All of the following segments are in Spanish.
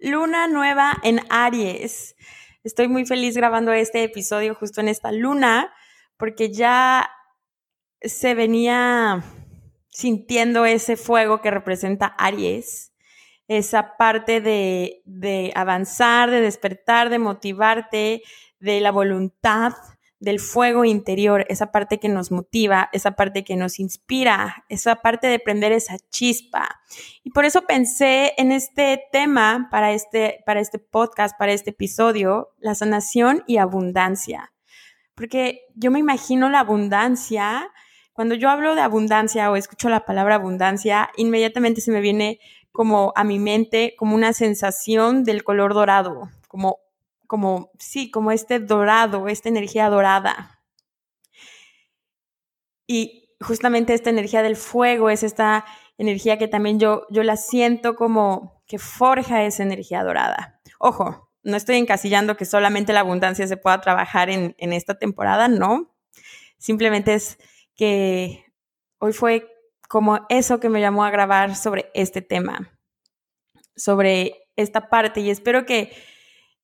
Luna nueva en Aries. Estoy muy feliz grabando este episodio justo en esta luna porque ya se venía sintiendo ese fuego que representa Aries, esa parte de, de avanzar, de despertar, de motivarte, de la voluntad, del fuego interior, esa parte que nos motiva, esa parte que nos inspira, esa parte de prender esa chispa. Y por eso pensé en este tema para este, para este podcast, para este episodio, la sanación y abundancia. Porque yo me imagino la abundancia, cuando yo hablo de abundancia o escucho la palabra abundancia, inmediatamente se me viene como a mi mente como una sensación del color dorado, como como, sí, como este dorado, esta energía dorada. Y justamente esta energía del fuego es esta energía que también yo, yo la siento como que forja esa energía dorada. Ojo, no estoy encasillando que solamente la abundancia se pueda trabajar en, en esta temporada, no. Simplemente es que hoy fue como eso que me llamó a grabar sobre este tema, sobre esta parte y espero que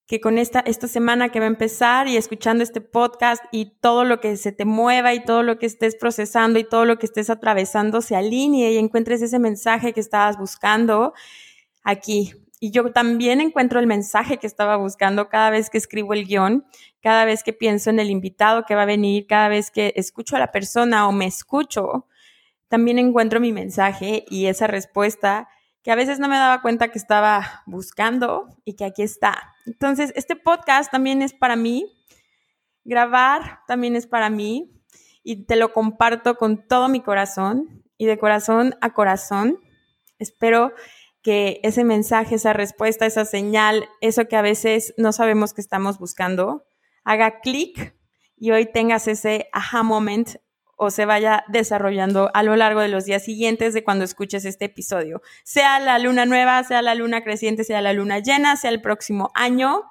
que con esta, esta semana que va a empezar y escuchando este podcast y todo lo que se te mueva y todo lo que estés procesando y todo lo que estés atravesando se alinee y encuentres ese mensaje que estabas buscando aquí. Y yo también encuentro el mensaje que estaba buscando cada vez que escribo el guion, cada vez que pienso en el invitado que va a venir, cada vez que escucho a la persona o me escucho, también encuentro mi mensaje y esa respuesta que a veces no me daba cuenta que estaba buscando y que aquí está. Entonces, este podcast también es para mí, grabar también es para mí y te lo comparto con todo mi corazón y de corazón a corazón. Espero que ese mensaje, esa respuesta, esa señal, eso que a veces no sabemos que estamos buscando, haga clic y hoy tengas ese aha moment o se vaya desarrollando a lo largo de los días siguientes de cuando escuches este episodio. Sea la luna nueva, sea la luna creciente, sea la luna llena, sea el próximo año.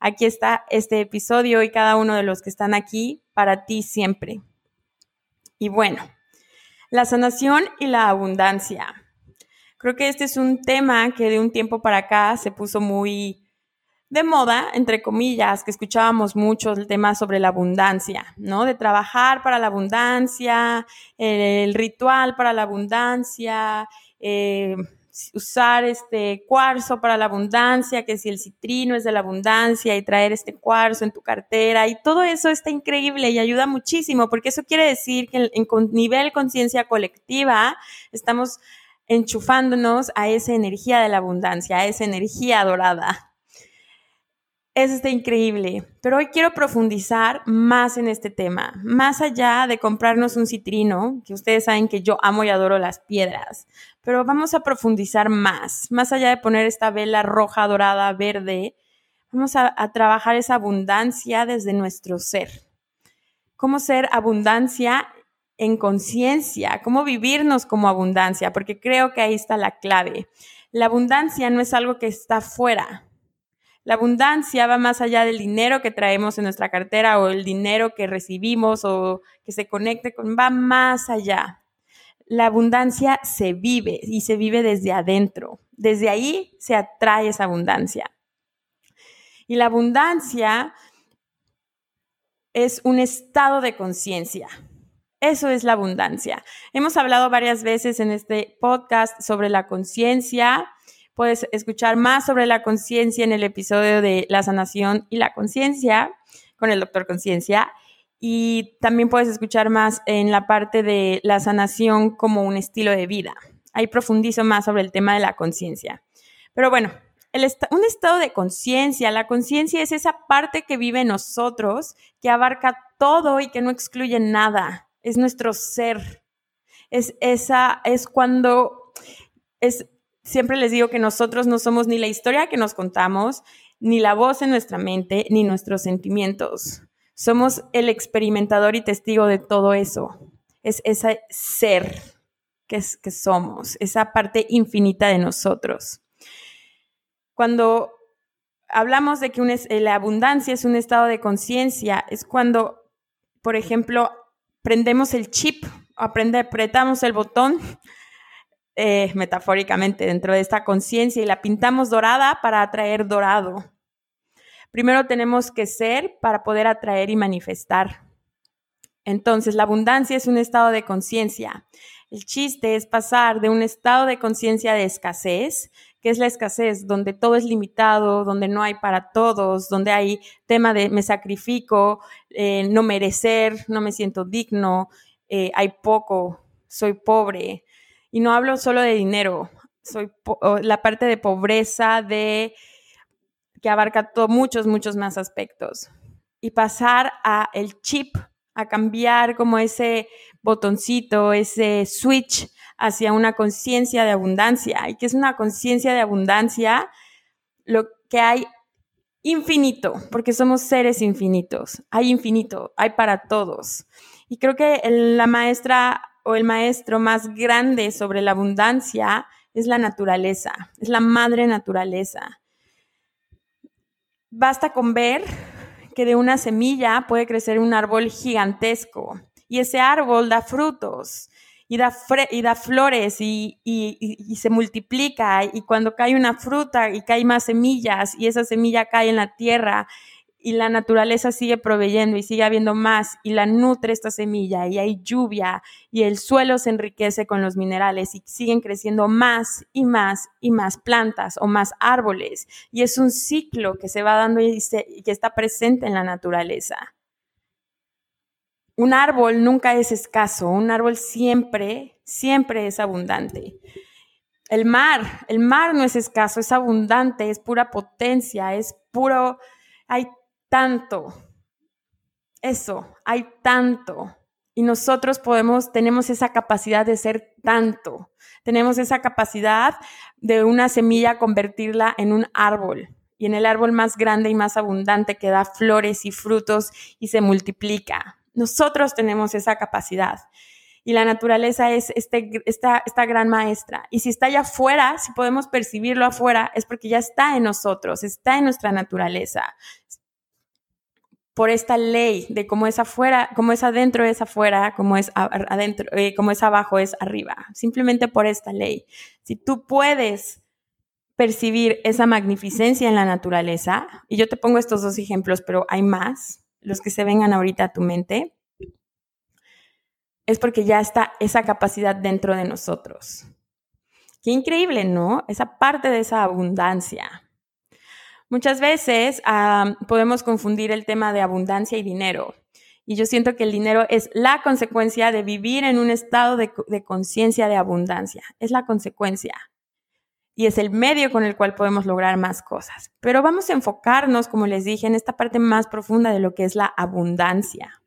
Aquí está este episodio y cada uno de los que están aquí para ti siempre. Y bueno, la sanación y la abundancia. Creo que este es un tema que de un tiempo para acá se puso muy de moda, entre comillas, que escuchábamos mucho el tema sobre la abundancia, ¿no? De trabajar para la abundancia, el ritual para la abundancia, eh, usar este cuarzo para la abundancia, que si el citrino es de la abundancia y traer este cuarzo en tu cartera y todo eso está increíble y ayuda muchísimo porque eso quiere decir que en, en nivel conciencia colectiva estamos enchufándonos a esa energía de la abundancia, a esa energía dorada, eso está increíble, pero hoy quiero profundizar más en este tema, más allá de comprarnos un citrino, que ustedes saben que yo amo y adoro las piedras, pero vamos a profundizar más, más allá de poner esta vela roja, dorada, verde, vamos a, a trabajar esa abundancia desde nuestro ser. Cómo ser abundancia en conciencia, cómo vivirnos como abundancia, porque creo que ahí está la clave. La abundancia no es algo que está fuera, la abundancia va más allá del dinero que traemos en nuestra cartera o el dinero que recibimos o que se conecte con, va más allá. La abundancia se vive y se vive desde adentro. Desde ahí se atrae esa abundancia. Y la abundancia es un estado de conciencia. Eso es la abundancia. Hemos hablado varias veces en este podcast sobre la conciencia Puedes escuchar más sobre la conciencia en el episodio de la sanación y la conciencia con el doctor conciencia. Y también puedes escuchar más en la parte de la sanación como un estilo de vida. Ahí profundizo más sobre el tema de la conciencia. Pero bueno, un estado de conciencia, la conciencia es esa parte que vive en nosotros, que abarca todo y que no excluye nada. Es nuestro ser. Es esa, es cuando, es siempre les digo que nosotros no somos ni la historia que nos contamos, ni la voz en nuestra mente, ni nuestros sentimientos. Somos el experimentador y testigo de todo eso. Es ese ser que, somos, esa parte infinita de nosotros. Cuando hablamos de que eh, la abundancia es un estado de conciencia, es cuando, por ejemplo, prendemos el chip, aprende, apretamos el botón eh, metafóricamente dentro de esta conciencia y la pintamos dorada para atraer dorado. Primero tenemos que ser para poder atraer y manifestar. Entonces, la abundancia es un estado de conciencia. El chiste es pasar de un estado de conciencia de escasez, que es la escasez, donde todo es limitado, donde no hay para todos, donde hay tema de me sacrifico, eh, no merecer, no me siento digno, eh, hay poco, soy pobre. Y no hablo solo de dinero, soy la parte de pobreza, de que abarca muchos, muchos más aspectos. Y pasar a el chip a cambiar como ese botoncito, ese switch hacia una conciencia de abundancia. ¿Y que es una conciencia de abundancia? Lo que hay infinito, porque somos seres infinitos. Hay infinito, hay para todos. Y creo que la maestra o el maestro más grande sobre la abundancia es la naturaleza, es la madre naturaleza. Basta con ver que de una semilla puede crecer un árbol gigantesco y ese árbol da frutos y da, y da flores y, y, se multiplica y cuando cae una fruta y cae más semillas y esa semilla cae en la tierra y la naturaleza sigue proveyendo y sigue habiendo más y la nutre esta semilla y hay lluvia y el suelo se enriquece con los minerales y siguen creciendo más y más y más plantas o más árboles y es un ciclo que se va dando y, que está presente en la naturaleza. Un árbol nunca es escaso, un árbol siempre, siempre es abundante. El mar, el mar no es escaso, es abundante, es pura potencia, es puro, hay tanto. Eso, hay tanto. Y nosotros podemos, tenemos esa capacidad de ser tanto. Tenemos esa capacidad de una semilla convertirla en un árbol y en el árbol más grande y más abundante que da flores y frutos y se multiplica. Nosotros tenemos esa capacidad. Y la naturaleza es este, esta, esta gran maestra. Y si está allá afuera, si podemos percibirlo afuera, es porque ya está en nosotros, está en nuestra naturaleza por esta ley de cómo es afuera, cómo es adentro es afuera, cómo es adentro, eh, cómo es abajo es arriba. Simplemente por esta ley. Si tú puedes percibir esa magnificencia en la naturaleza, y yo te pongo estos dos ejemplos, pero hay más, los que se vengan ahorita a tu mente, es porque ya está esa capacidad dentro de nosotros. Qué increíble, ¿no? Esa parte de esa abundancia. Muchas veces podemos confundir el tema de abundancia y dinero. Y yo siento que el dinero es la consecuencia de vivir en un estado de, conciencia de abundancia. Es la consecuencia. Y es el medio con el cual podemos lograr más cosas. Pero vamos a enfocarnos, como les dije, en esta parte más profunda de lo que es la abundancia.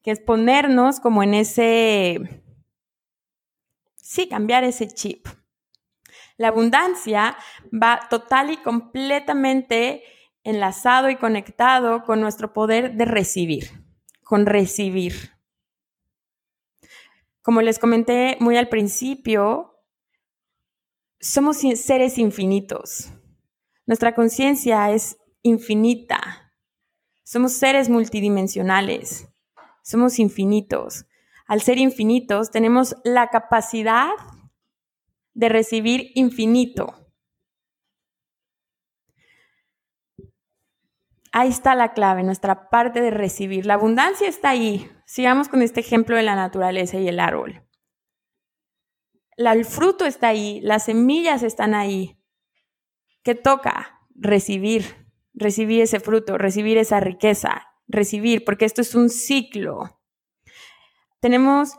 Que es ponernos como en ese... Sí, cambiar ese chip. La abundancia va total y completamente enlazado y conectado con nuestro poder de recibir, con recibir. Como les comenté muy al principio, somos seres infinitos. Nuestra conciencia es infinita. Somos seres multidimensionales. Somos infinitos. Al ser infinitos, tenemos la capacidad de recibir infinito. Ahí está la clave, nuestra parte de recibir. La abundancia está ahí. Sigamos con este ejemplo de la naturaleza y el árbol. el fruto está ahí, las semillas están ahí. ¿Qué toca? Recibir, recibir ese fruto, recibir esa riqueza, recibir, porque esto es un ciclo. Tenemos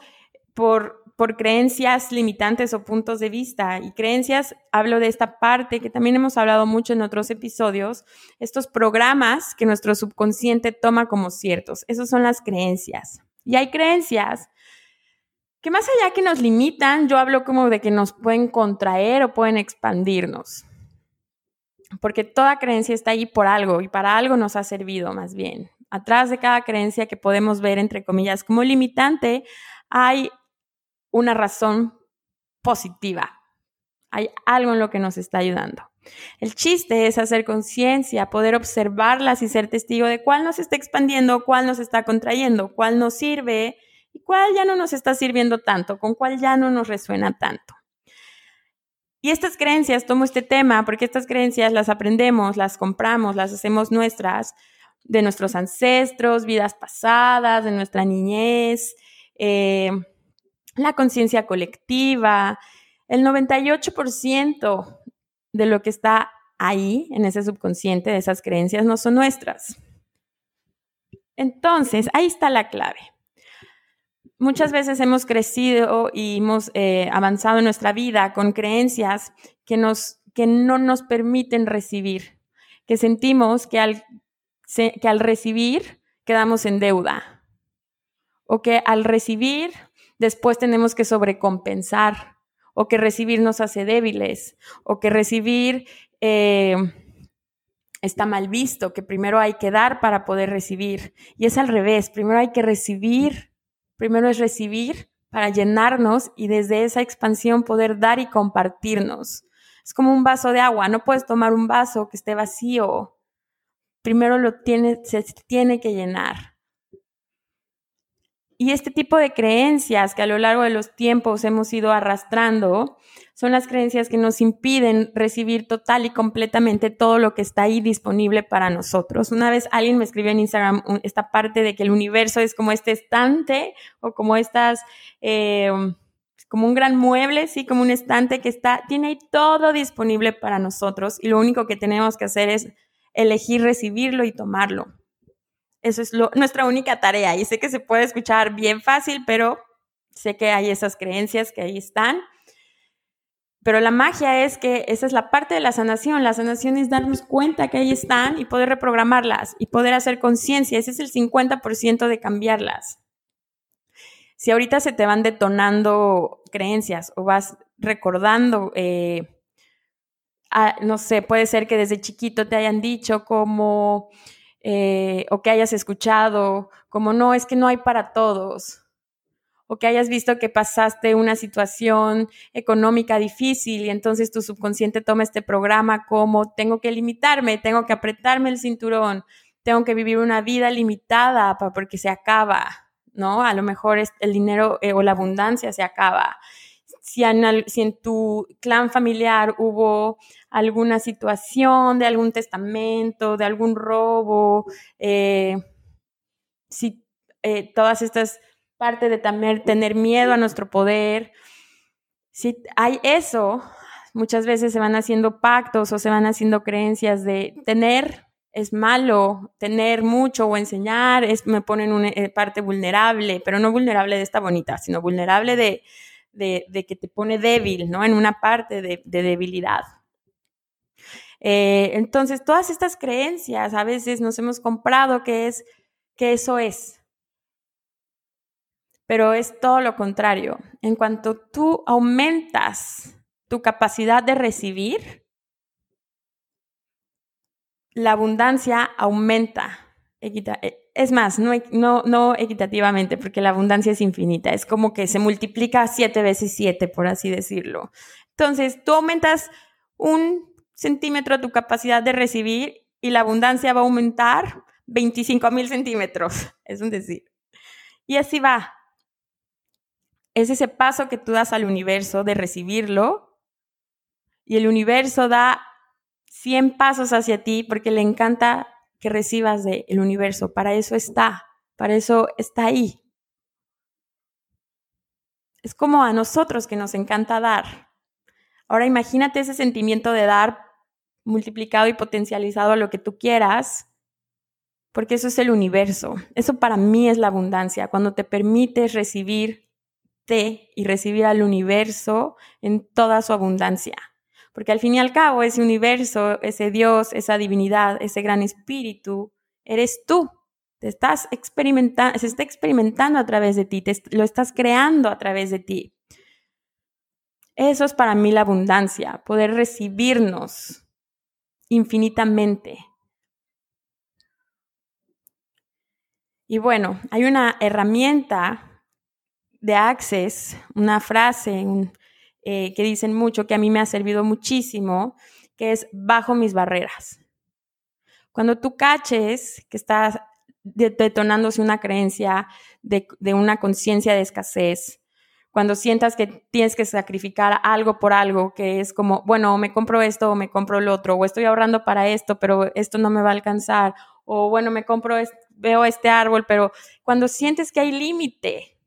por por creencias limitantes o puntos de vista. Y creencias, hablo de esta parte que también hemos hablado mucho en otros episodios, estos programas que nuestro subconsciente toma como ciertos. Esas son las creencias. Y hay creencias que más allá que nos limitan, yo hablo como de que nos pueden contraer o pueden expandirnos. Porque toda creencia está ahí por algo y para algo nos ha servido más bien. Atrás de cada creencia que podemos ver, entre comillas, como limitante, hay una razón positiva. Hay algo en lo que nos está ayudando. El chiste es hacer conciencia, poder observarlas y ser testigo de cuál nos está expandiendo, cuál nos está contrayendo, cuál nos sirve y cuál ya no nos está sirviendo tanto, con cuál ya no nos resuena tanto. Y estas creencias, tomo este tema porque estas creencias las aprendemos, las compramos, las hacemos nuestras, de nuestros ancestros, vidas pasadas, de nuestra niñez, eh, la conciencia colectiva. El 98% de lo que está ahí, en ese subconsciente, de esas creencias, no son nuestras. Entonces, ahí está la clave muchas veces hemos crecido y hemos eh, avanzado en nuestra vida con creencias que, nos, que no nos permiten recibir, que sentimos que al, que al recibir quedamos en deuda o que al recibir después tenemos que sobrecompensar o que recibir nos hace débiles o que recibir eh, está mal visto, que primero hay que dar para poder recibir. Y es al revés, primero hay que recibir Primero es recibir para llenarnos y desde esa expansión poder dar y compartirnos. Es como un vaso de agua, no puedes tomar un vaso que esté vacío. Primero lo tiene, se tiene que llenar. Y este tipo de creencias que a lo largo de los tiempos hemos ido arrastrando son las creencias que nos impiden recibir total y completamente todo lo que está ahí disponible para nosotros. Una vez alguien me escribió en Instagram esta parte de que el universo es como este estante o como estas, eh, como un gran mueble, sí, como un estante que está, tiene ahí todo disponible para nosotros y lo único que tenemos que hacer es elegir recibirlo y tomarlo. Eso es nuestra única tarea. Y sé que se puede escuchar bien fácil, pero sé que hay esas creencias que ahí están. Pero la magia es que esa es la parte de la sanación. La sanación es darnos cuenta que ahí están y poder reprogramarlas y poder hacer conciencia. Ese es el 50% de cambiarlas. Si ahorita se te van detonando creencias o vas recordando, eh, no sé, puede ser que desde chiquito te hayan dicho como eh, o que hayas escuchado, como no, es que no hay para todos, o que hayas visto que pasaste una situación económica difícil y entonces tu subconsciente toma este programa como tengo que limitarme, tengo que apretarme el cinturón, tengo que vivir una vida limitada porque se acaba, ¿no? A lo mejor el dinero eh, o la abundancia se acaba. Si si en tu clan familiar hubo alguna situación, de algún testamento, de algún robo, eh, si eh, todas estas partes de también tener miedo a nuestro poder, si hay eso, muchas veces se van haciendo pactos o se van haciendo creencias de tener es malo, tener mucho o enseñar es, me pone en una eh, parte vulnerable, pero no vulnerable de esta bonita, sino vulnerable de, que te pone débil, ¿no? En una parte de debilidad. Eh, entonces, todas estas creencias a veces nos hemos comprado que es que eso es. Pero es todo lo contrario. En cuanto tú aumentas tu capacidad de recibir, la abundancia aumenta. Eh, es más, no, no, no, equitativamente, porque la abundancia es infinita. Es como que se multiplica siete veces siete, por así decirlo. Entonces, tú aumentas un centímetro tu capacidad de recibir y la abundancia va a aumentar 25 mil centímetros, es un decir. Y así va. Es ese paso que tú das al universo de recibirlo y el universo da 100 pasos hacia ti porque le encanta que recibas del universo. Para eso está, para eso está ahí. Es como a nosotros que nos encanta dar. Ahora imagínate ese sentimiento de dar multiplicado y potencializado a lo que tú quieras, porque eso es el universo. Eso para mí es la abundancia, cuando te permites recibirte y recibir al universo en toda su abundancia. Porque al fin y al cabo, ese universo, ese Dios, esa divinidad, ese gran espíritu, eres tú. Te estás experimentando, se está experimentando a través de ti, te, lo estás creando a través de ti. Eso es para mí la abundancia, poder recibirnos infinitamente. Y bueno, hay una herramienta de Access, una frase eh, que dicen mucho que a mí me ha servido muchísimo, que es bajo mis barreras. Cuando tú caches que estás detonándose una creencia de, de una conciencia de escasez, cuando sientas que tienes que sacrificar algo por algo, que es como, bueno, me compro esto o me compro lo otro, o estoy ahorrando para esto, pero esto no me va a alcanzar, o bueno, me compro, veo este árbol, pero cuando sientes que hay límite,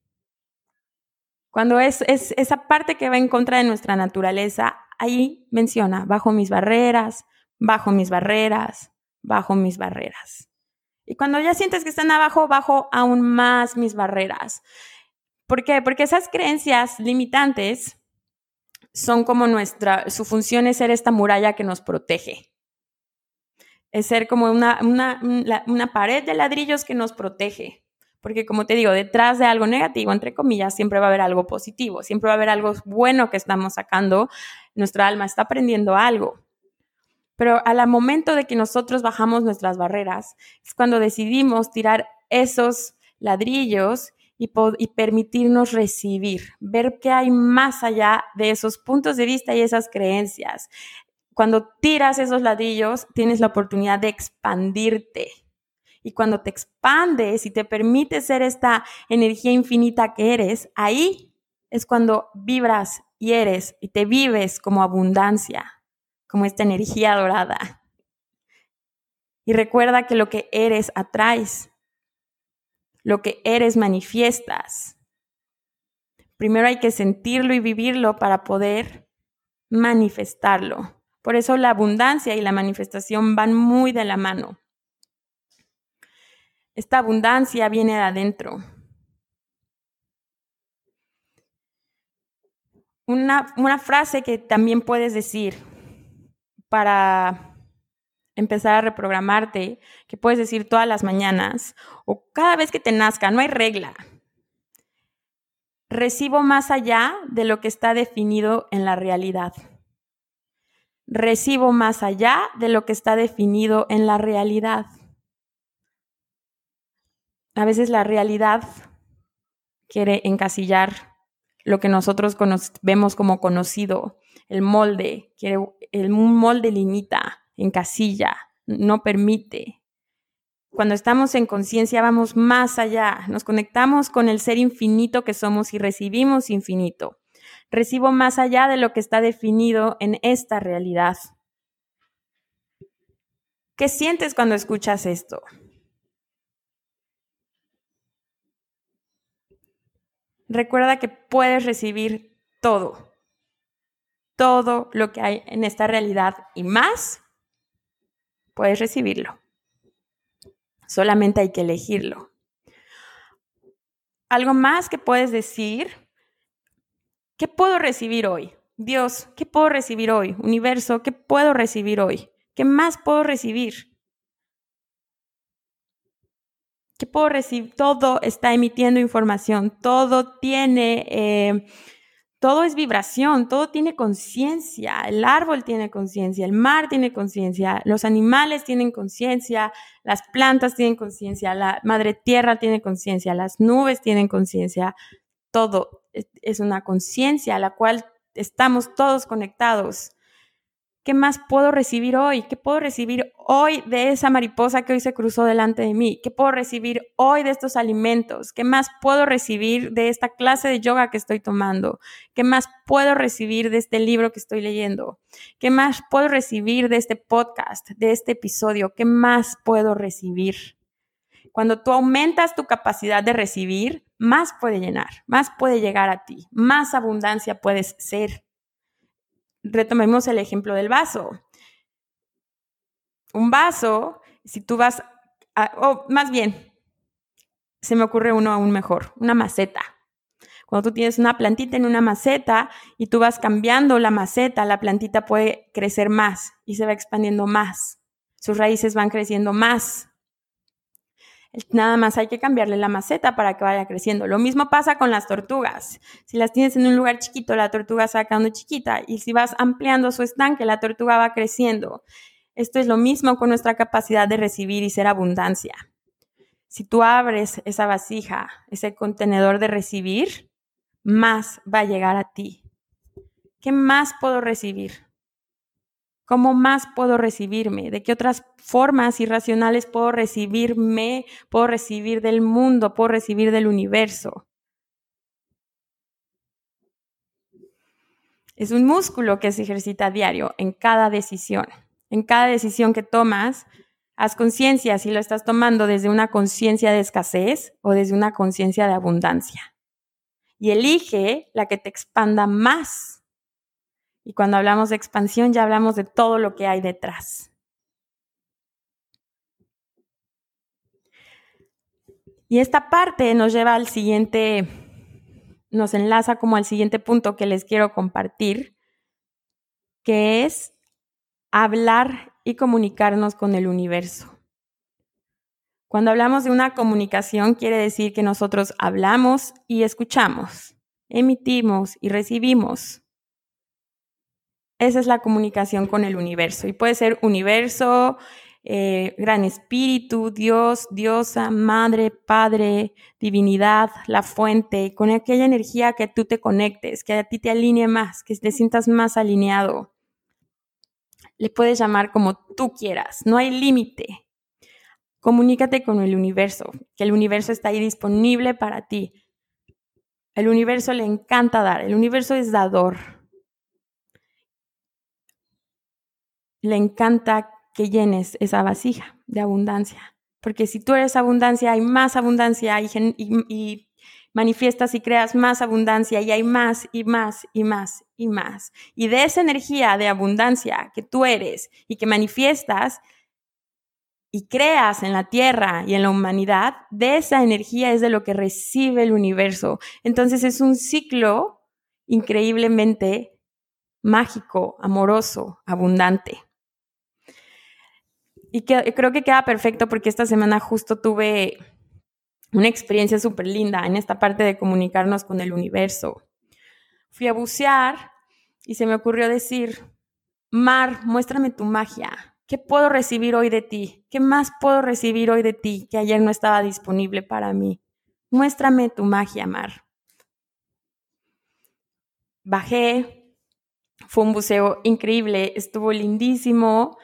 cuando es esa parte que va en contra de nuestra naturaleza, ahí menciona, bajo mis barreras, bajo mis barreras, bajo mis barreras. Y cuando ya sientes que están abajo, bajo aún más mis barreras. ¿Por qué? Porque esas creencias limitantes son como nuestra, su función es ser esta muralla que nos protege. Es ser como una, una, una pared de ladrillos que nos protege. Porque como te digo, detrás de algo negativo, entre comillas, siempre va a haber algo positivo, siempre va a haber algo bueno que estamos sacando. Nuestra alma está aprendiendo algo. Pero al momento de que nosotros bajamos nuestras barreras, es cuando decidimos tirar esos ladrillos y, permitirnos recibir, ver qué hay más allá de esos puntos de vista y esas creencias. Cuando tiras esos ladrillos, tienes la oportunidad de expandirte. Y cuando te expandes y te permites ser esta energía infinita que eres, ahí es cuando vibras y eres y te vives como abundancia, como esta energía dorada. Y recuerda que lo que eres atraes lo que eres manifiestas. Primero hay que sentirlo y vivirlo para poder manifestarlo. Por eso la abundancia y la manifestación van muy de la mano. Esta abundancia viene de adentro. Una, una frase que también puedes decir para empezar a reprogramarte, que puedes decir todas las mañanas o cada vez que te nazca, no hay regla. Recibo más allá de lo que está definido en la realidad. Recibo más allá de lo que está definido en la realidad. A veces la realidad quiere encasillar lo que nosotros vemos como conocido, el molde, quiere, el molde limita casilla, no permite. Cuando estamos en conciencia vamos más allá, nos conectamos con el ser infinito que somos y recibimos infinito. Recibo más allá de lo que está definido en esta realidad. ¿Qué sientes cuando escuchas esto? Recuerda que puedes recibir todo, todo lo que hay en esta realidad y más puedes recibirlo. Solamente hay que elegirlo. Algo más que puedes decir, ¿qué puedo recibir hoy? Dios, ¿qué puedo recibir hoy? Universo, ¿qué puedo recibir hoy? ¿Qué más puedo recibir? ¿Qué puedo recibir? Todo está emitiendo información, todo tiene eh, todo es vibración, todo tiene conciencia, el árbol tiene conciencia, el mar tiene conciencia, los animales tienen conciencia, las plantas tienen conciencia, la madre tierra tiene conciencia, las nubes tienen conciencia, todo es una conciencia a la cual estamos todos conectados. ¿Qué más puedo recibir hoy? ¿Qué puedo recibir hoy de esa mariposa que hoy se cruzó delante de mí? ¿Qué puedo recibir hoy de estos alimentos? ¿Qué más puedo recibir de esta clase de yoga que estoy tomando? ¿Qué más puedo recibir de este libro que estoy leyendo? ¿Qué más puedo recibir de este podcast, de este episodio? ¿Qué más puedo recibir? Cuando tú aumentas tu capacidad de recibir, más puede llenar, más puede llegar a ti, más abundancia puedes ser retomemos el ejemplo del vaso. Un vaso, si tú vas, o más bien, se me ocurre uno aún mejor, una maceta. Cuando tú tienes una plantita en una maceta y tú vas cambiando la maceta, la plantita puede crecer más y se va expandiendo más. Sus raíces van creciendo más. Nada más hay que cambiarle la maceta para que vaya creciendo. Lo mismo pasa con las tortugas. Si las tienes en un lugar chiquito, la tortuga se va quedando chiquita. Y si vas ampliando su estanque, la tortuga va creciendo. Esto es lo mismo con nuestra capacidad de recibir y ser abundancia. Si tú abres esa vasija, ese contenedor de recibir, más va a llegar a ti. ¿Qué más puedo recibir? ¿Cómo más puedo recibirme? ¿De qué otras formas irracionales puedo recibirme? Puedo recibir del mundo, puedo recibir del universo. Es un músculo que se ejercita a diario en cada decisión. En cada decisión que tomas, haz conciencia si lo estás tomando desde una conciencia de escasez o desde una conciencia de abundancia. Y elige la que te expanda más y cuando hablamos de expansión ya hablamos de todo lo que hay detrás. Y esta parte nos lleva al siguiente, nos enlaza como al siguiente punto que les quiero compartir, que es hablar y comunicarnos con el universo. Cuando hablamos de una comunicación, quiere decir que nosotros hablamos y escuchamos, emitimos y recibimos. Esa es la comunicación con el universo. Y puede ser universo, eh, gran espíritu, Dios, diosa, madre, padre, divinidad, la fuente, con aquella energía que tú te conectes, que a ti te alinee más, que te sientas más alineado. Le puedes llamar como tú quieras, no hay límite. Comunícate con el universo, que el universo está ahí disponible para ti. El universo le encanta dar, el universo es dador. Le encanta que llenes esa vasija de abundancia. Porque si tú eres abundancia, hay más abundancia y, y, manifiestas y creas más abundancia y hay más y más y más y más. Y de esa energía de abundancia que tú eres y que manifiestas y creas en la tierra y en la humanidad, de esa energía es de lo que recibe el universo. Entonces es un ciclo increíblemente mágico, amoroso, abundante. Y creo que queda perfecto porque esta semana justo tuve una experiencia súper linda en esta parte de comunicarnos con el universo. Fui a bucear y se me ocurrió decir, Mar, muéstrame tu magia. ¿Qué puedo recibir hoy de ti? ¿Qué más puedo recibir hoy de ti que ayer no estaba disponible para mí? Muéstrame tu magia, Mar. Bajé, fue un buceo increíble, estuvo lindísimo.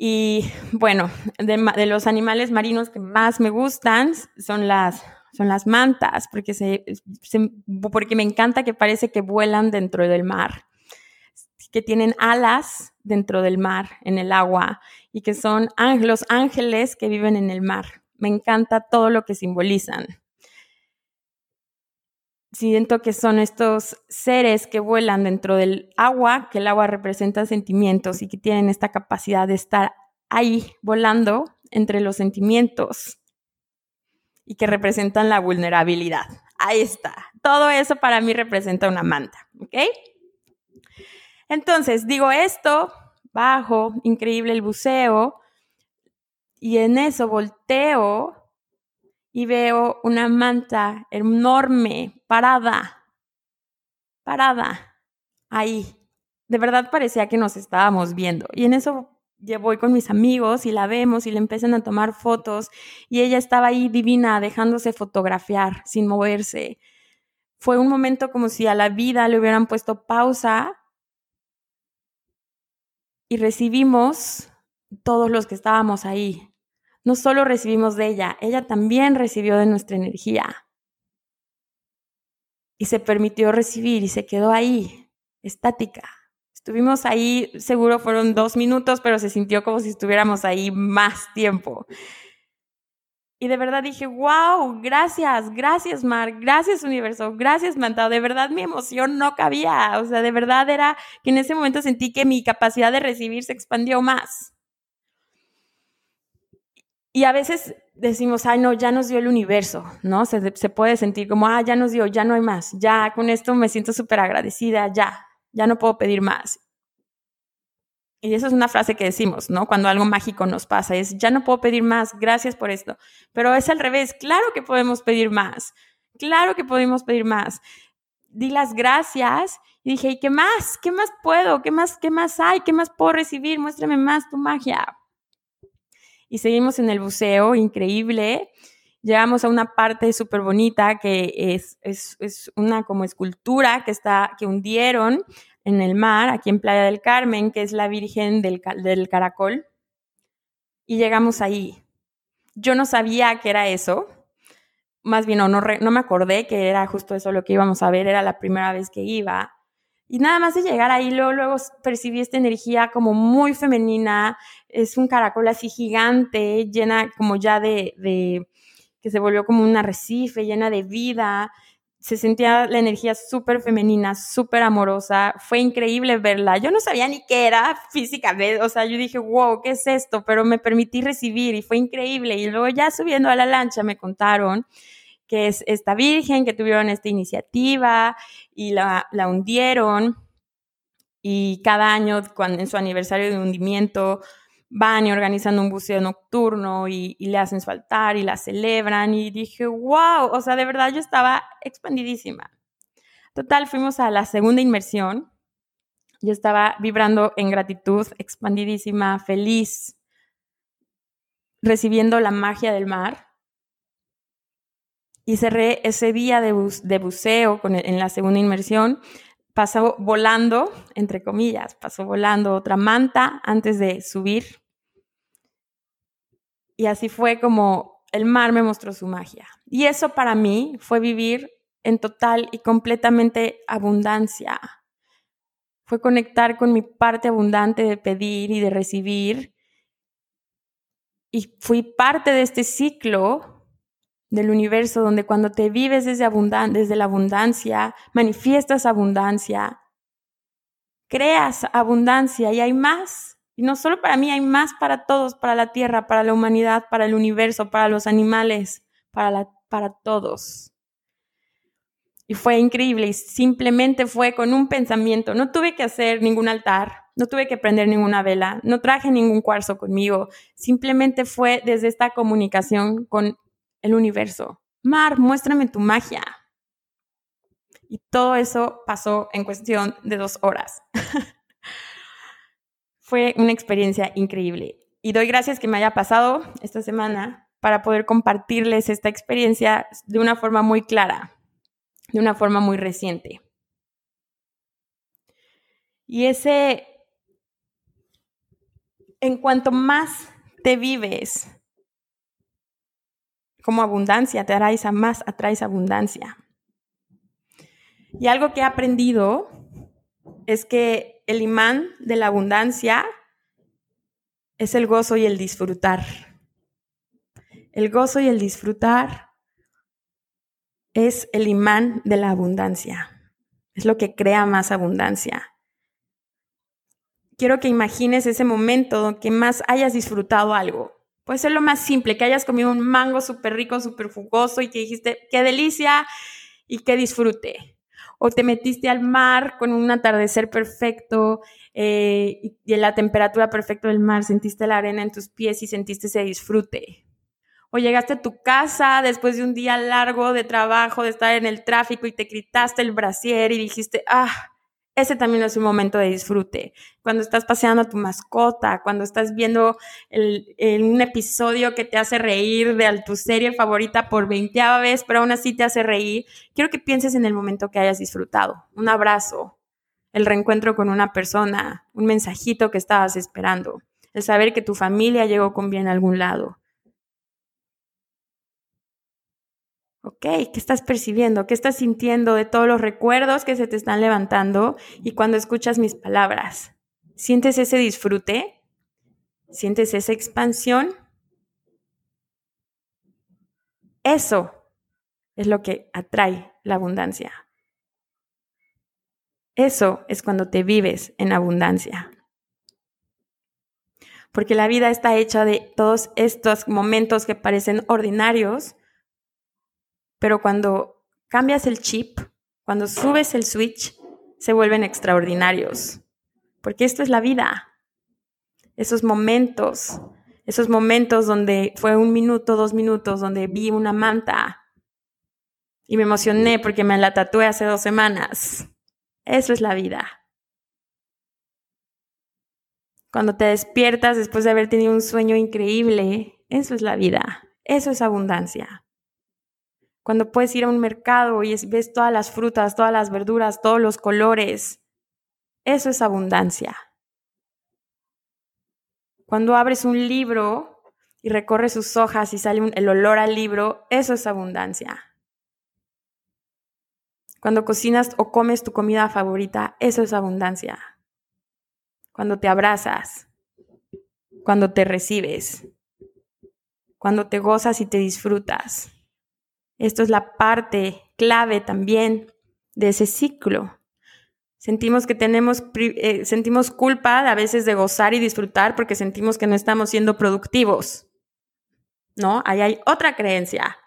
Y bueno, de, los animales marinos que más me gustan son las, son las mantas, porque, se, porque me encanta que parece que vuelan dentro del mar, que tienen alas dentro del mar, en el agua, y que son los ángeles que viven en el mar. Me encanta todo lo que simbolizan. Siento que son estos seres que vuelan dentro del agua, que el agua representa sentimientos y que tienen esta capacidad de estar ahí volando entre los sentimientos y que representan la vulnerabilidad. Ahí está. Todo eso para mí representa una manta, ¿ok? Entonces, digo esto, bajo, increíble el buceo, y en eso volteo y veo una manta enorme, parada, parada, ahí. De verdad parecía que nos estábamos viendo. Y en eso voy con mis amigos y la vemos y le empiezan a tomar fotos y ella estaba ahí divina, dejándose fotografiar sin moverse. Fue un momento como si a la vida le hubieran puesto pausa y recibimos todos los que estábamos ahí no solo recibimos de ella, ella también recibió de nuestra energía. Y se permitió recibir y se quedó ahí, estática. Estuvimos ahí, seguro fueron dos minutos, pero se sintió como si estuviéramos ahí más tiempo. Y de verdad dije, wow, gracias, gracias Mar, gracias universo, gracias Mantado. De verdad mi emoción no cabía. O sea, de verdad era que en ese momento sentí que mi capacidad de recibir se expandió más. Y a veces decimos, ay, no, ya nos dio el universo, ¿no? Se, puede sentir como, ah, ya nos dio, ya no hay más, ya con esto me siento súper agradecida, ya, ya no puedo pedir más. y esa es una frase que decimos, ¿no? Cuando algo mágico nos pasa, es, ya no puedo pedir más, gracias por esto. Pero es al revés, claro que podemos pedir más, claro que podemos pedir más. Di las gracias y dije, ¿y qué más? ¿Qué más puedo? ¿Qué más, qué más hay? ¿Qué más puedo recibir? Muéstrame más tu magia. Y seguimos en el buceo, increíble. Llegamos a una parte súper bonita que es, es, es, una como escultura que, está, que hundieron en el mar, aquí en Playa del Carmen, que es la Virgen del, del Caracol. Y llegamos ahí. Yo no sabía que era eso, más bien no, no, no me acordé que era justo eso lo que íbamos a ver, era la primera vez que iba. Y nada más de llegar ahí, luego, luego percibí esta energía como muy femenina, es un caracol así gigante, llena como ya de, de que se volvió como un arrecife, llena de vida, se sentía la energía súper femenina, súper amorosa. Fue increíble verla. Yo no sabía ni qué era físicamente. O sea, yo dije, wow, ¿qué es esto? Pero me permití recibir y fue increíble. Y luego ya subiendo a la lancha me contaron que es esta virgen, que tuvieron esta iniciativa y la, la hundieron. Y cada año, cuando, en su aniversario de hundimiento, van y organizan un buceo nocturno y, le hacen su altar y la celebran y dije, wow, o sea, de verdad yo estaba expandidísima. Total, fuimos a la segunda inmersión. Yo estaba vibrando en gratitud, expandidísima, feliz, recibiendo la magia del mar. Y cerré ese día de, buceo en la segunda inmersión pasó volando, entre comillas, pasó volando otra manta antes de subir. Y así fue como el mar me mostró su magia. Y eso para mí fue vivir en total y completamente abundancia. Fue conectar con mi parte abundante de pedir y de recibir. Y fui parte de este ciclo del universo, donde cuando te vives desde, desde la abundancia, manifiestas abundancia, creas abundancia y hay más. Y no solo para mí, hay más para todos, para la tierra, para la humanidad, para el universo, para los animales, para, para todos. Y fue increíble y simplemente fue con un pensamiento. No tuve que hacer ningún altar, no tuve que prender ninguna vela, no traje ningún cuarzo conmigo. Simplemente fue desde esta comunicación con el universo. Mar, muéstrame tu magia. Y todo eso pasó en cuestión de dos horas. Fue una experiencia increíble. Y doy gracias que me haya pasado esta semana para poder compartirles esta experiencia de una forma muy clara, de una forma muy reciente. Y ese, en cuanto más te vives como abundancia, te atraes a más, atraes abundancia. Y algo que he aprendido es que el imán de la abundancia es el gozo y el disfrutar. El gozo y el disfrutar es el imán de la abundancia. Es lo que crea más abundancia. Quiero que imagines ese momento que más hayas disfrutado algo. Puede ser lo más simple, que hayas comido un mango súper rico, súper jugoso y que dijiste, qué delicia y qué disfrute. O te metiste al mar con un atardecer perfecto eh, y en la temperatura perfecta del mar, sentiste la arena en tus pies y sentiste ese disfrute. O llegaste a tu casa después de un día largo de trabajo, de estar en el tráfico y te gritaste el brasier y dijiste, ah, ese también es un momento de disfrute. Cuando estás paseando a tu mascota, cuando estás viendo un episodio que te hace reír de tu serie favorita por veinteava vez, pero aún así te hace reír, quiero que pienses en el momento que hayas disfrutado. Un abrazo, el reencuentro con una persona, un mensajito que estabas esperando, el saber que tu familia llegó con bien a algún lado, Ok, ¿qué estás percibiendo? ¿Qué estás sintiendo de todos los recuerdos que se te están levantando y cuando escuchas mis palabras? ¿Sientes ese disfrute? ¿Sientes esa expansión? Eso es lo que atrae la abundancia. Eso es cuando te vives en abundancia. Porque la vida está hecha de todos estos momentos que parecen ordinarios, pero cuando cambias el chip, cuando subes el switch, se vuelven extraordinarios. Porque esto es la vida. esos momentos, esos momentos donde fue un minuto, dos minutos, donde vi una manta y me emocioné porque me la tatué hace dos semanas. Eso es la vida. Cuando te despiertas después de haber tenido un sueño increíble, eso es la vida. Eso es abundancia. Cuando puedes ir a un mercado y ves todas las frutas, todas las verduras, todos los colores, eso es abundancia. Cuando abres un libro y recorres sus hojas y sale el olor al libro, eso es abundancia. Cuando cocinas o comes tu comida favorita, eso es abundancia. Cuando te abrazas, cuando te recibes, cuando te gozas y te disfrutas. Esto es la parte clave también de ese ciclo. Sentimos que tenemos, eh, sentimos culpa a veces de gozar y disfrutar porque sentimos que no estamos siendo productivos. ¿No? Ahí hay otra creencia.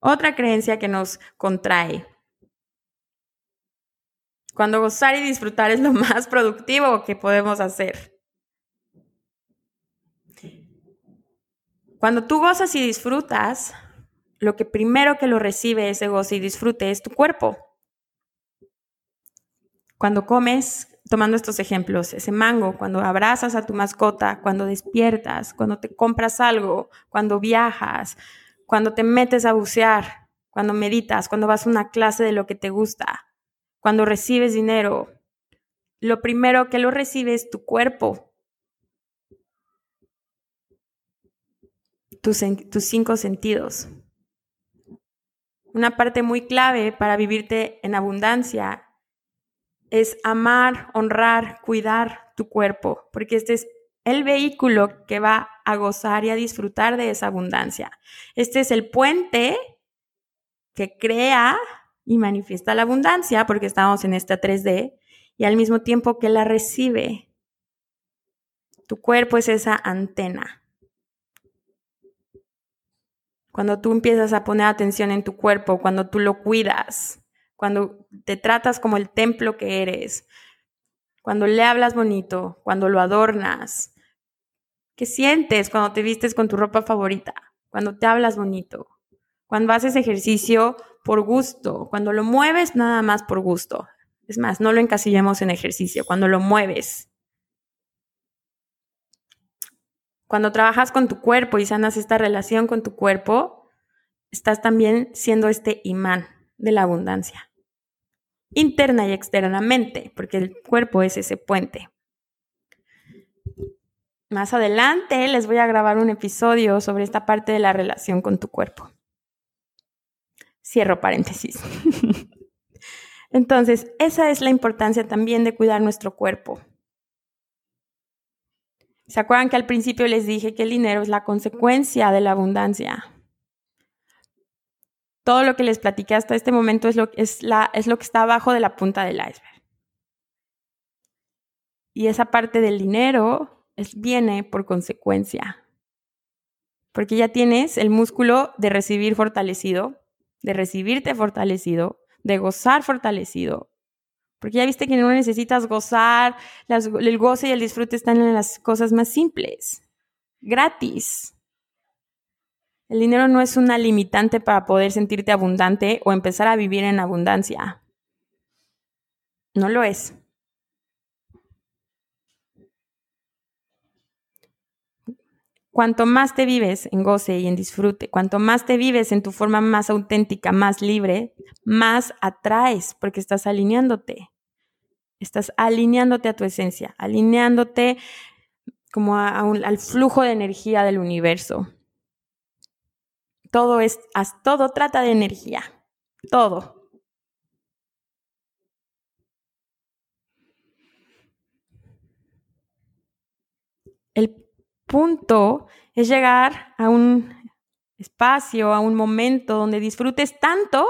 Otra creencia que nos contrae. Cuando gozar y disfrutar es lo más productivo que podemos hacer. Cuando tú gozas y disfrutas, lo que primero que lo recibe ese gozo y disfrute es tu cuerpo. Cuando comes, tomando estos ejemplos, ese mango, cuando abrazas a tu mascota, cuando despiertas, cuando te compras algo, cuando viajas, cuando te metes a bucear, cuando meditas, cuando vas a una clase de lo que te gusta, cuando recibes dinero, lo primero que lo recibe es tu cuerpo. Tus, tus cinco sentidos. Una parte muy clave para vivirte en abundancia es amar, honrar, cuidar tu cuerpo, porque este es el vehículo que va a gozar y a disfrutar de esa abundancia. Este es el puente que crea y manifiesta la abundancia, porque estamos en esta 3D, y al mismo tiempo que la recibe. Tu cuerpo es esa antena. Cuando tú empiezas a poner atención en tu cuerpo, cuando tú lo cuidas, cuando te tratas como el templo que eres, cuando le hablas bonito, cuando lo adornas, ¿Qué sientes cuando te vistes con tu ropa favorita? Cuando te hablas bonito. Cuando haces ejercicio por gusto. Cuando lo mueves nada más por gusto. Es más, no lo encasillemos en ejercicio. Cuando lo mueves. Cuando trabajas con tu cuerpo y sanas esta relación con tu cuerpo, estás también siendo este imán de la abundancia. Interna y externamente, porque el cuerpo es ese puente. Más adelante les voy a grabar un episodio sobre esta parte de la relación con tu cuerpo. Cierro paréntesis. Entonces, esa es la importancia también de cuidar nuestro cuerpo. ¿Se acuerdan que al principio les dije que el dinero es la consecuencia de la abundancia? Todo lo que les platiqué hasta este momento es lo, es la, es lo que está abajo de la punta del iceberg. Y esa parte del dinero viene por consecuencia. Porque ya tienes el músculo de recibir fortalecido, de recibirte fortalecido, de gozar fortalecido. Porque ya viste que no necesitas gozar, el goce y el disfrute están en las cosas más simples, gratis. El dinero no es una limitante para poder sentirte abundante o empezar a vivir en abundancia. No lo es. Cuanto más te vives en goce y en disfrute, cuanto más te vives en tu forma más auténtica, más libre, más atraes porque estás alineándote. Estás alineándote a tu esencia, alineándote como al flujo de energía del universo. Todo es, todo trata de energía, todo. El punto es llegar a un espacio, a un momento donde disfrutes tanto,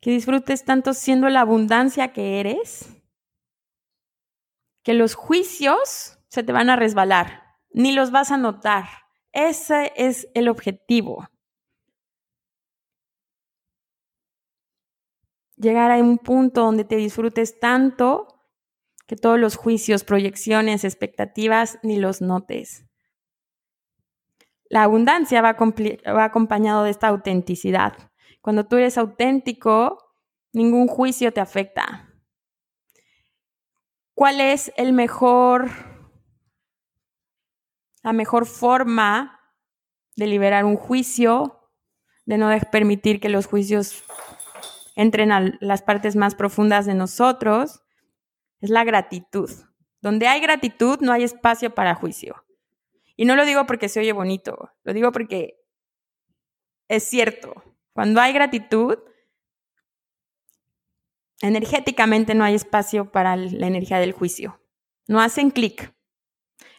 que disfrutes tanto siendo la abundancia que eres, que los juicios se te van a resbalar, ni los vas a notar. Ese es el objetivo. Llegar a un punto donde te disfrutes tanto que todos los juicios, proyecciones, expectativas, ni los notes. La abundancia va, va acompañado de esta autenticidad. Cuando tú eres auténtico, ningún juicio te afecta. ¿Cuál es el mejor, la mejor forma de liberar un juicio, de no permitir que los juicios entren a las partes más profundas de nosotros? Es la gratitud. Donde hay gratitud no hay espacio para juicio. Y no lo digo porque se oye bonito, lo digo porque es cierto. Cuando hay gratitud, energéticamente no hay espacio para la energía del juicio. No hacen clic.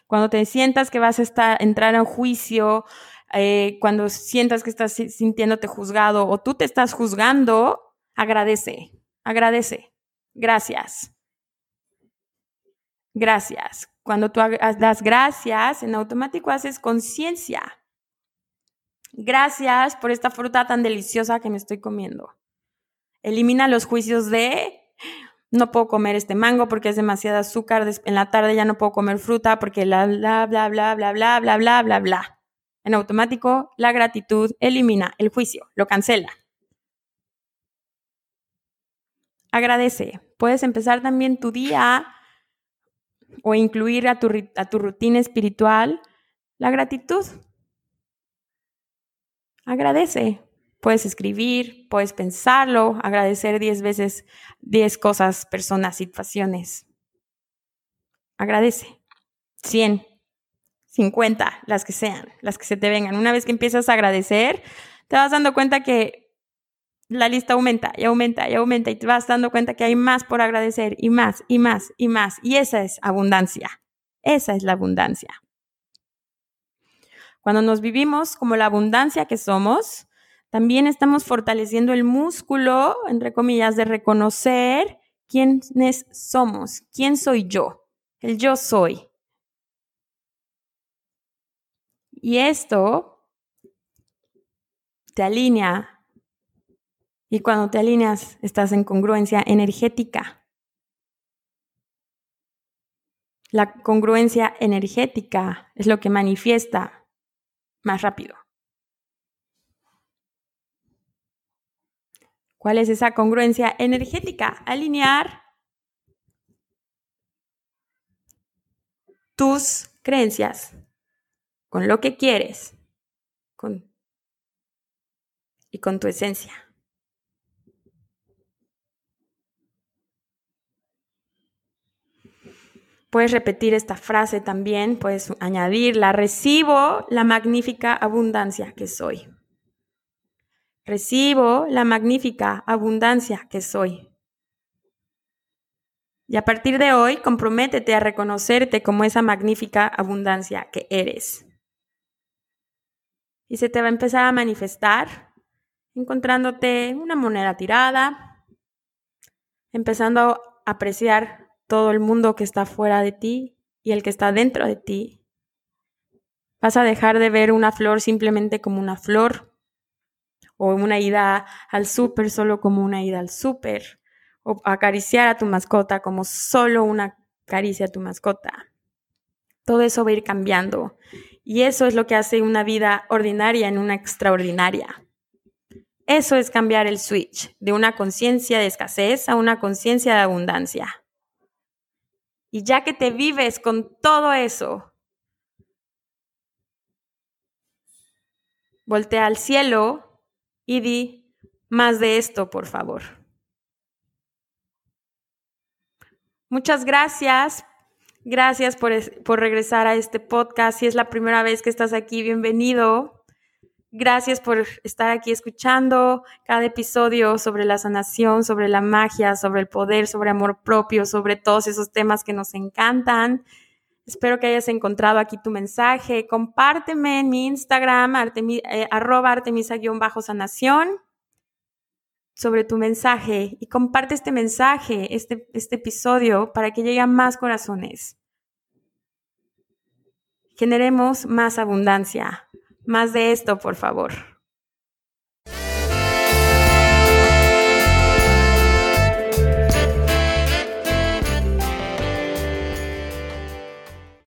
Cuando te sientas que vas a estar, entrar a juicio, eh, cuando sientas que estás sintiéndote juzgado o tú te estás juzgando, agradece, agradece. Gracias. Gracias. Cuando tú das gracias, en automático haces conciencia. Gracias por esta fruta tan deliciosa que me estoy comiendo. Elimina los juicios de no puedo comer este mango porque es demasiado azúcar, en la tarde ya no puedo comer fruta porque bla, bla, bla, bla, bla, bla, bla, bla, bla, bla. En automático, la gratitud elimina el juicio, lo cancela. Agradece. Puedes empezar también tu día o incluir a tu, a tu rutina espiritual la gratitud. Agradece. Puedes escribir, puedes pensarlo, agradecer diez veces diez cosas, personas, situaciones. Agradece. Cien, cincuenta, las que sean, las que se te vengan. Una vez que empiezas a agradecer, te vas dando cuenta que la lista aumenta y aumenta y aumenta y te vas dando cuenta que hay más por agradecer y más y más y más. Y esa es abundancia. Esa es la abundancia. Cuando nos vivimos como la abundancia que somos, también estamos fortaleciendo el músculo, entre comillas, de reconocer quiénes somos, quién soy yo, el yo soy. Y esto te alinea. Y cuando te alineas, estás en congruencia energética. La congruencia energética es lo que manifiesta más rápido. ¿Cuál es esa congruencia energética? Alinear tus creencias con lo que quieres con, y con tu esencia. Puedes repetir esta frase también, puedes añadirla, recibo la magnífica abundancia que soy. Recibo la magnífica abundancia que soy. Y a partir de hoy, comprométete a reconocerte como esa magnífica abundancia que eres. Y se te va a empezar a manifestar encontrándote una moneda tirada, empezando a apreciar todo el mundo que está fuera de ti y el que está dentro de ti. Vas a dejar de ver una flor simplemente como una flor o una ida al súper solo como una ida al súper, o acariciar a tu mascota como solo una caricia a tu mascota. Todo eso va a ir cambiando y eso es lo que hace una vida ordinaria en una extraordinaria. Eso es cambiar el switch de una conciencia de escasez a una conciencia de abundancia. Y ya que te vives con todo eso, voltea al cielo y di más de esto, por favor. Muchas gracias. Gracias por, por, regresar a este podcast. Si es la primera vez que estás aquí, bienvenido. Gracias por estar aquí escuchando cada episodio sobre la sanación, sobre la magia, sobre el poder, sobre amor propio, sobre todos esos temas que nos encantan. Espero que hayas encontrado aquí tu mensaje. Compárteme en mi Instagram, eh, arroba artemisa-sanación, sobre tu mensaje y comparte este mensaje, este, este episodio, para que llegue a más corazones. Generemos más abundancia. Más de esto, por favor.